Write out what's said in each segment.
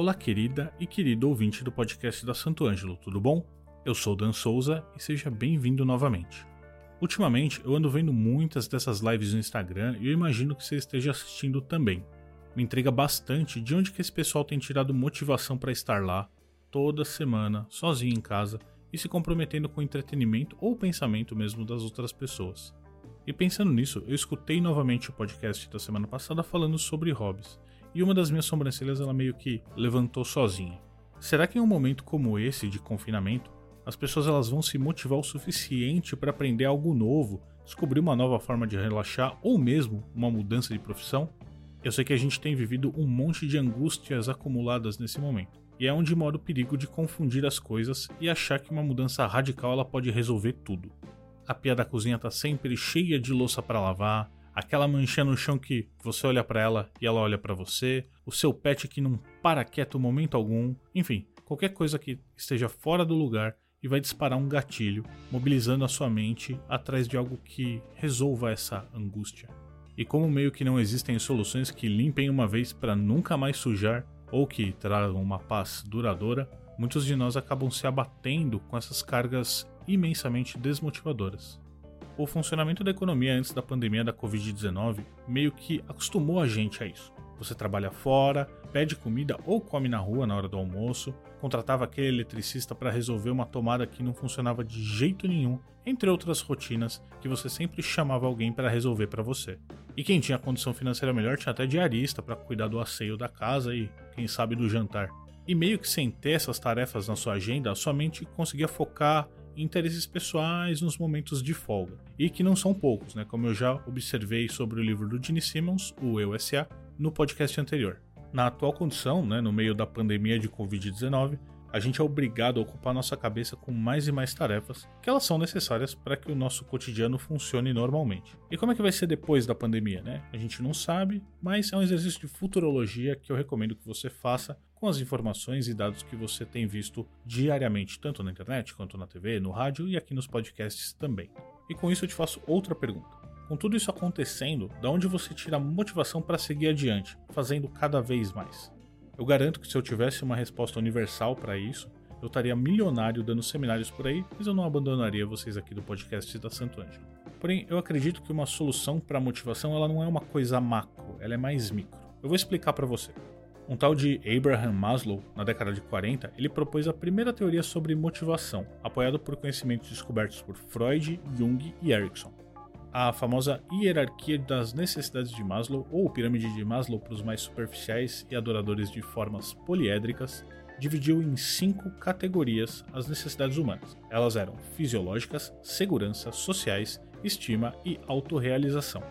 Olá, querida e querido ouvinte do podcast da Santo Ângelo, tudo bom? Eu sou Dan Souza e seja bem-vindo novamente. Ultimamente eu ando vendo muitas dessas lives no Instagram e eu imagino que você esteja assistindo também. Me intriga bastante de onde que esse pessoal tem tirado motivação para estar lá toda semana, sozinho em casa e se comprometendo com o entretenimento ou o pensamento mesmo das outras pessoas. E pensando nisso, eu escutei novamente o podcast da semana passada falando sobre hobbies e uma das minhas sobrancelhas ela meio que levantou sozinha. Será que em um momento como esse de confinamento, as pessoas elas vão se motivar o suficiente para aprender algo novo, descobrir uma nova forma de relaxar ou mesmo uma mudança de profissão? Eu sei que a gente tem vivido um monte de angústias acumuladas nesse momento. E é onde mora o perigo de confundir as coisas e achar que uma mudança radical ela pode resolver tudo. A pia da cozinha tá sempre cheia de louça para lavar, aquela manchinha no chão que você olha para ela e ela olha para você, o seu pet que não para quieto momento algum, enfim, qualquer coisa que esteja fora do lugar e vai disparar um gatilho, mobilizando a sua mente atrás de algo que resolva essa angústia. E como meio que não existem soluções que limpem uma vez para nunca mais sujar ou que tragam uma paz duradoura, muitos de nós acabam se abatendo com essas cargas imensamente desmotivadoras. O funcionamento da economia antes da pandemia da Covid-19 meio que acostumou a gente a isso. Você trabalha fora, pede comida ou come na rua na hora do almoço, contratava aquele eletricista para resolver uma tomada que não funcionava de jeito nenhum, entre outras rotinas que você sempre chamava alguém para resolver para você. E quem tinha condição financeira melhor tinha até diarista para cuidar do asseio da casa e, quem sabe, do jantar. E meio que sem ter essas tarefas na sua agenda, sua mente conseguia focar interesses pessoais nos momentos de folga. E que não são poucos, né? Como eu já observei sobre o livro do Gene Simmons, o Eu S.A., no podcast anterior. Na atual condição, né, no meio da pandemia de Covid-19, a gente é obrigado a ocupar nossa cabeça com mais e mais tarefas que elas são necessárias para que o nosso cotidiano funcione normalmente. E como é que vai ser depois da pandemia, né? A gente não sabe, mas é um exercício de futurologia que eu recomendo que você faça com as informações e dados que você tem visto diariamente, tanto na internet quanto na TV, no rádio e aqui nos podcasts também. E com isso eu te faço outra pergunta. Com tudo isso acontecendo, da onde você tira a motivação para seguir adiante, fazendo cada vez mais? Eu garanto que se eu tivesse uma resposta universal para isso, eu estaria milionário dando seminários por aí, mas eu não abandonaria vocês aqui do podcast da Santo Ângelo. Porém, eu acredito que uma solução para a motivação ela não é uma coisa macro, ela é mais micro. Eu vou explicar para você. Um tal de Abraham Maslow, na década de 40, ele propôs a primeira teoria sobre motivação, apoiado por conhecimentos descobertos por Freud, Jung e Erickson. A famosa hierarquia das necessidades de Maslow, ou pirâmide de Maslow para os mais superficiais e adoradores de formas poliédricas, dividiu em cinco categorias as necessidades humanas. Elas eram fisiológicas, segurança, sociais, estima e autorrealização.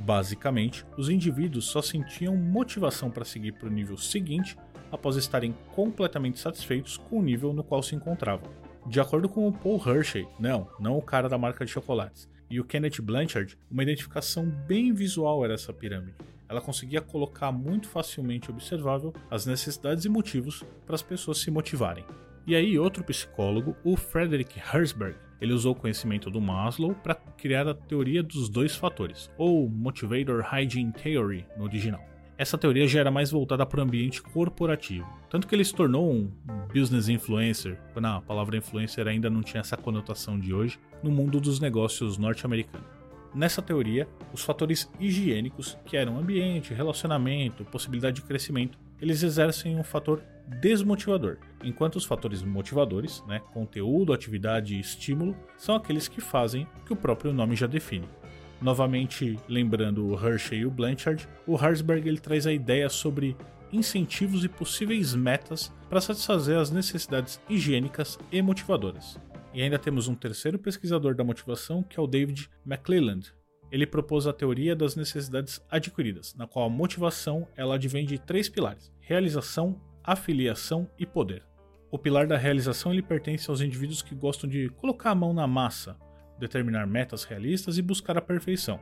Basicamente, os indivíduos só sentiam motivação para seguir para o nível seguinte após estarem completamente satisfeitos com o nível no qual se encontravam. De acordo com o Paul Hershey, não, não o cara da marca de chocolates, e o Kenneth Blanchard, uma identificação bem visual era essa pirâmide. Ela conseguia colocar muito facilmente observável as necessidades e motivos para as pessoas se motivarem. E aí, outro psicólogo, o Frederick Herzberg, ele usou o conhecimento do Maslow para criar a teoria dos dois fatores, ou Motivator Hygiene Theory no original. Essa teoria já era mais voltada para o ambiente corporativo, tanto que ele se tornou um business influencer, quando a palavra influencer ainda não tinha essa conotação de hoje, no mundo dos negócios norte-americanos. Nessa teoria, os fatores higiênicos, que eram ambiente, relacionamento, possibilidade de crescimento, eles exercem um fator desmotivador, enquanto os fatores motivadores, né, conteúdo, atividade e estímulo, são aqueles que fazem o que o próprio nome já define. Novamente, lembrando o Hershey e o Blanchard, o Harsberg ele traz a ideia sobre incentivos e possíveis metas para satisfazer as necessidades higiênicas e motivadoras. E ainda temos um terceiro pesquisador da motivação, que é o David McClelland, ele propôs a teoria das necessidades adquiridas, na qual a motivação ela advém de três pilares: realização, afiliação e poder. O pilar da realização ele pertence aos indivíduos que gostam de colocar a mão na massa, determinar metas realistas e buscar a perfeição.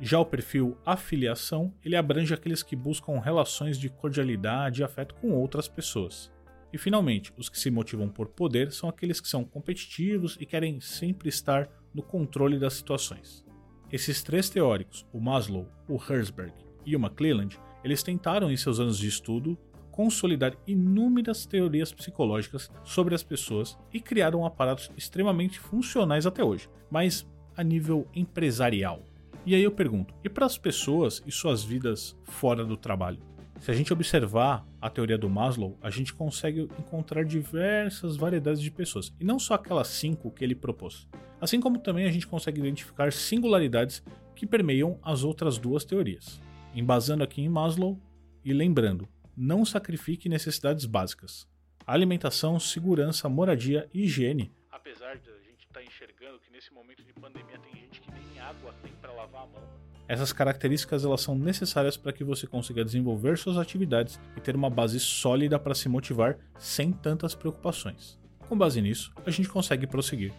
Já o perfil afiliação, ele abrange aqueles que buscam relações de cordialidade e afeto com outras pessoas. E finalmente, os que se motivam por poder são aqueles que são competitivos e querem sempre estar no controle das situações. Esses três teóricos, o Maslow, o Herzberg e o McClelland, eles tentaram em seus anos de estudo consolidar inúmeras teorias psicológicas sobre as pessoas e criaram aparatos extremamente funcionais até hoje, mas a nível empresarial. E aí eu pergunto: e para as pessoas e suas vidas fora do trabalho? Se a gente observar a teoria do Maslow, a gente consegue encontrar diversas variedades de pessoas, e não só aquelas cinco que ele propôs. Assim como também a gente consegue identificar singularidades que permeiam as outras duas teorias. Embasando aqui em Maslow e lembrando, não sacrifique necessidades básicas. Alimentação, segurança, moradia e higiene. Apesar de a gente estar tá enxergando que nesse momento de pandemia tem gente que nem água tem para lavar a mão. Essas características elas são necessárias para que você consiga desenvolver suas atividades e ter uma base sólida para se motivar sem tantas preocupações. Com base nisso, a gente consegue prosseguir.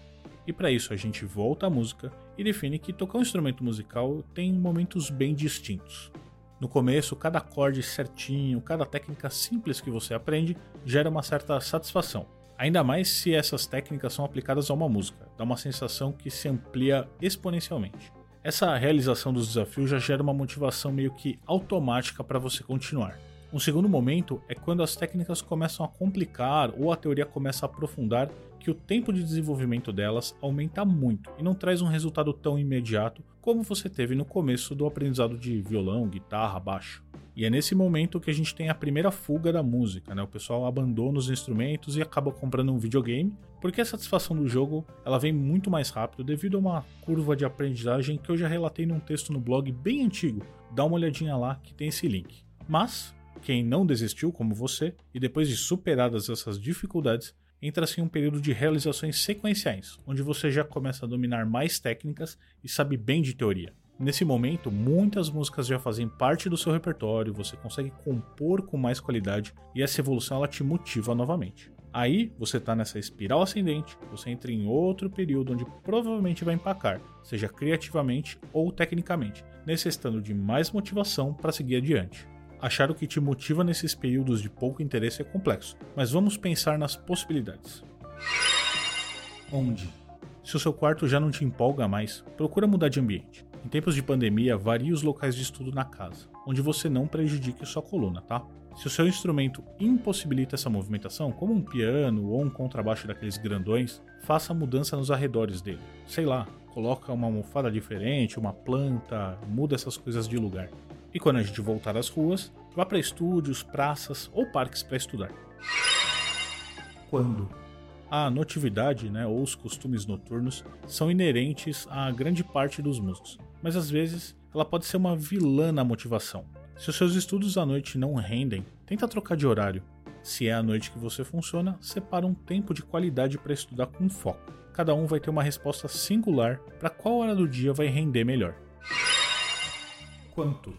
E para isso a gente volta à música e define que tocar um instrumento musical tem momentos bem distintos. No começo, cada acorde certinho, cada técnica simples que você aprende gera uma certa satisfação. Ainda mais se essas técnicas são aplicadas a uma música, dá uma sensação que se amplia exponencialmente. Essa realização dos desafios já gera uma motivação meio que automática para você continuar. Um segundo momento é quando as técnicas começam a complicar ou a teoria começa a aprofundar, que o tempo de desenvolvimento delas aumenta muito e não traz um resultado tão imediato como você teve no começo do aprendizado de violão, guitarra, baixo. E é nesse momento que a gente tem a primeira fuga da música, né? O pessoal abandona os instrumentos e acaba comprando um videogame, porque a satisfação do jogo ela vem muito mais rápido devido a uma curva de aprendizagem que eu já relatei num texto no blog bem antigo. Dá uma olhadinha lá que tem esse link. Mas quem não desistiu, como você, e depois de superadas essas dificuldades, entra-se em um período de realizações sequenciais, onde você já começa a dominar mais técnicas e sabe bem de teoria. Nesse momento, muitas músicas já fazem parte do seu repertório, você consegue compor com mais qualidade e essa evolução ela te motiva novamente. Aí você está nessa espiral ascendente, você entra em outro período onde provavelmente vai empacar, seja criativamente ou tecnicamente, necessitando de mais motivação para seguir adiante. Achar o que te motiva nesses períodos de pouco interesse é complexo, mas vamos pensar nas possibilidades. Onde? Se o seu quarto já não te empolga mais, procura mudar de ambiente. Em tempos de pandemia, varie os locais de estudo na casa, onde você não prejudique sua coluna, tá? Se o seu instrumento impossibilita essa movimentação, como um piano ou um contrabaixo daqueles grandões, faça mudança nos arredores dele. Sei lá, coloca uma almofada diferente, uma planta, muda essas coisas de lugar. E quando a gente voltar às ruas, vá para estúdios, praças ou parques para estudar. Quando? A notividade, né, ou os costumes noturnos, são inerentes a grande parte dos músicos, mas às vezes ela pode ser uma vilã na motivação. Se os seus estudos à noite não rendem, tenta trocar de horário. Se é à noite que você funciona, separa um tempo de qualidade para estudar com foco. Cada um vai ter uma resposta singular para qual hora do dia vai render melhor. Quanto?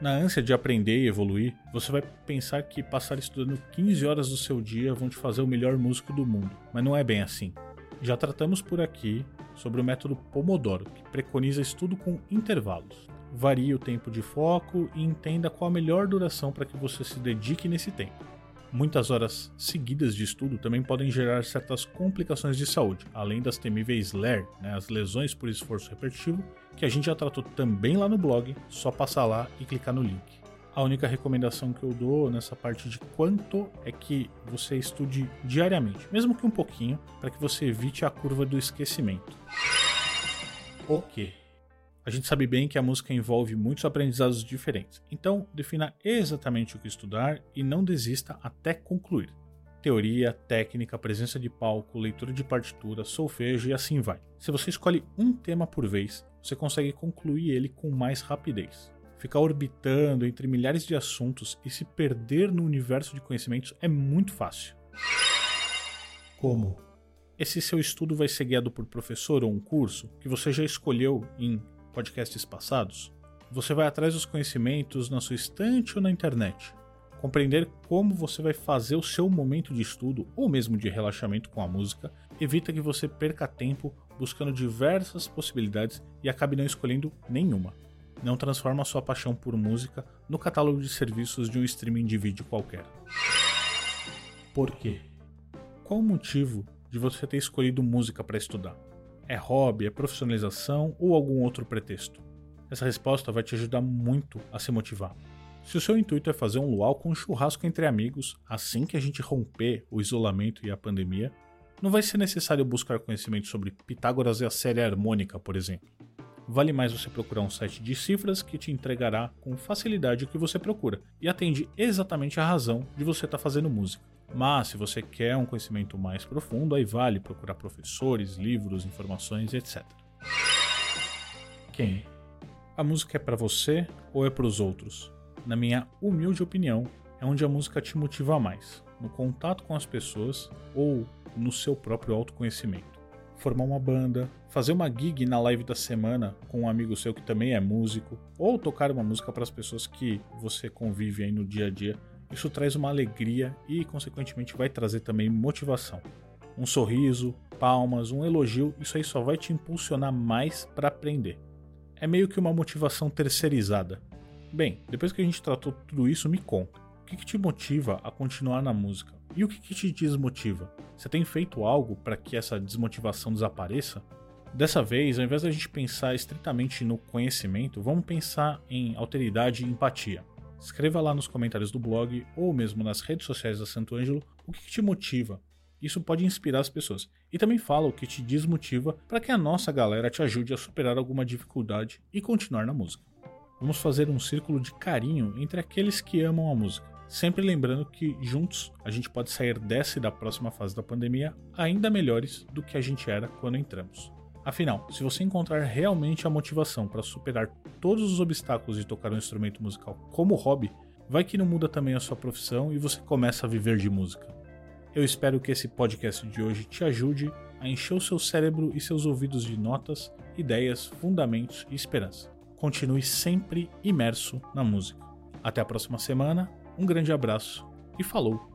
Na ânsia de aprender e evoluir, você vai pensar que passar estudando 15 horas do seu dia vão te fazer o melhor músico do mundo, mas não é bem assim. Já tratamos por aqui sobre o método Pomodoro, que preconiza estudo com intervalos. Varie o tempo de foco e entenda qual a melhor duração para que você se dedique nesse tempo. Muitas horas seguidas de estudo também podem gerar certas complicações de saúde, além das temíveis LER, né, as lesões por esforço repetitivo, que a gente já tratou também lá no blog, só passar lá e clicar no link. A única recomendação que eu dou nessa parte de quanto é que você estude diariamente, mesmo que um pouquinho, para que você evite a curva do esquecimento. O que? A gente sabe bem que a música envolve muitos aprendizados diferentes, então defina exatamente o que estudar e não desista até concluir. Teoria, técnica, presença de palco, leitura de partitura, solfejo e assim vai. Se você escolhe um tema por vez, você consegue concluir ele com mais rapidez. Ficar orbitando entre milhares de assuntos e se perder no universo de conhecimentos é muito fácil. Como? Esse seu estudo vai ser guiado por professor ou um curso que você já escolheu em podcasts passados, você vai atrás dos conhecimentos na sua estante ou na internet. Compreender como você vai fazer o seu momento de estudo ou mesmo de relaxamento com a música evita que você perca tempo buscando diversas possibilidades e acabe não escolhendo nenhuma. Não transforma sua paixão por música no catálogo de serviços de um streaming de vídeo qualquer. Por quê? Qual o motivo de você ter escolhido música para estudar? É hobby, é profissionalização ou algum outro pretexto? Essa resposta vai te ajudar muito a se motivar. Se o seu intuito é fazer um luau com um churrasco entre amigos, assim que a gente romper o isolamento e a pandemia, não vai ser necessário buscar conhecimento sobre Pitágoras e a série harmônica, por exemplo. Vale mais você procurar um site de cifras que te entregará com facilidade o que você procura e atende exatamente a razão de você estar tá fazendo música. Mas se você quer um conhecimento mais profundo, aí vale procurar professores, livros, informações, etc. Quem? A música é para você ou é para os outros? Na minha humilde opinião, é onde a música te motiva mais, no contato com as pessoas ou no seu próprio autoconhecimento formar uma banda, fazer uma gig na live da semana com um amigo seu que também é músico, ou tocar uma música para as pessoas que você convive aí no dia a dia. Isso traz uma alegria e, consequentemente, vai trazer também motivação. Um sorriso, palmas, um elogio, isso aí só vai te impulsionar mais para aprender. É meio que uma motivação terceirizada. Bem, depois que a gente tratou tudo isso, me conta. O que, que te motiva a continuar na música? E o que, que te desmotiva? Você tem feito algo para que essa desmotivação desapareça? Dessa vez, ao invés da gente pensar estritamente no conhecimento, vamos pensar em alteridade e empatia. Escreva lá nos comentários do blog ou mesmo nas redes sociais da Santo Ângelo o que, te motiva. Isso pode inspirar as pessoas. E também fala o que te desmotiva para que a nossa galera te ajude a superar alguma dificuldade e continuar na música. Vamos fazer um círculo de carinho entre aqueles que amam a música Sempre lembrando que juntos a gente pode sair dessa e da próxima fase da pandemia ainda melhores do que a gente era quando entramos. Afinal, se você encontrar realmente a motivação para superar todos os obstáculos de tocar um instrumento musical como hobby, vai que não muda também a sua profissão e você começa a viver de música. Eu espero que esse podcast de hoje te ajude a encher o seu cérebro e seus ouvidos de notas, ideias, fundamentos e esperança. Continue sempre imerso na música. Até a próxima semana um grande abraço e falou!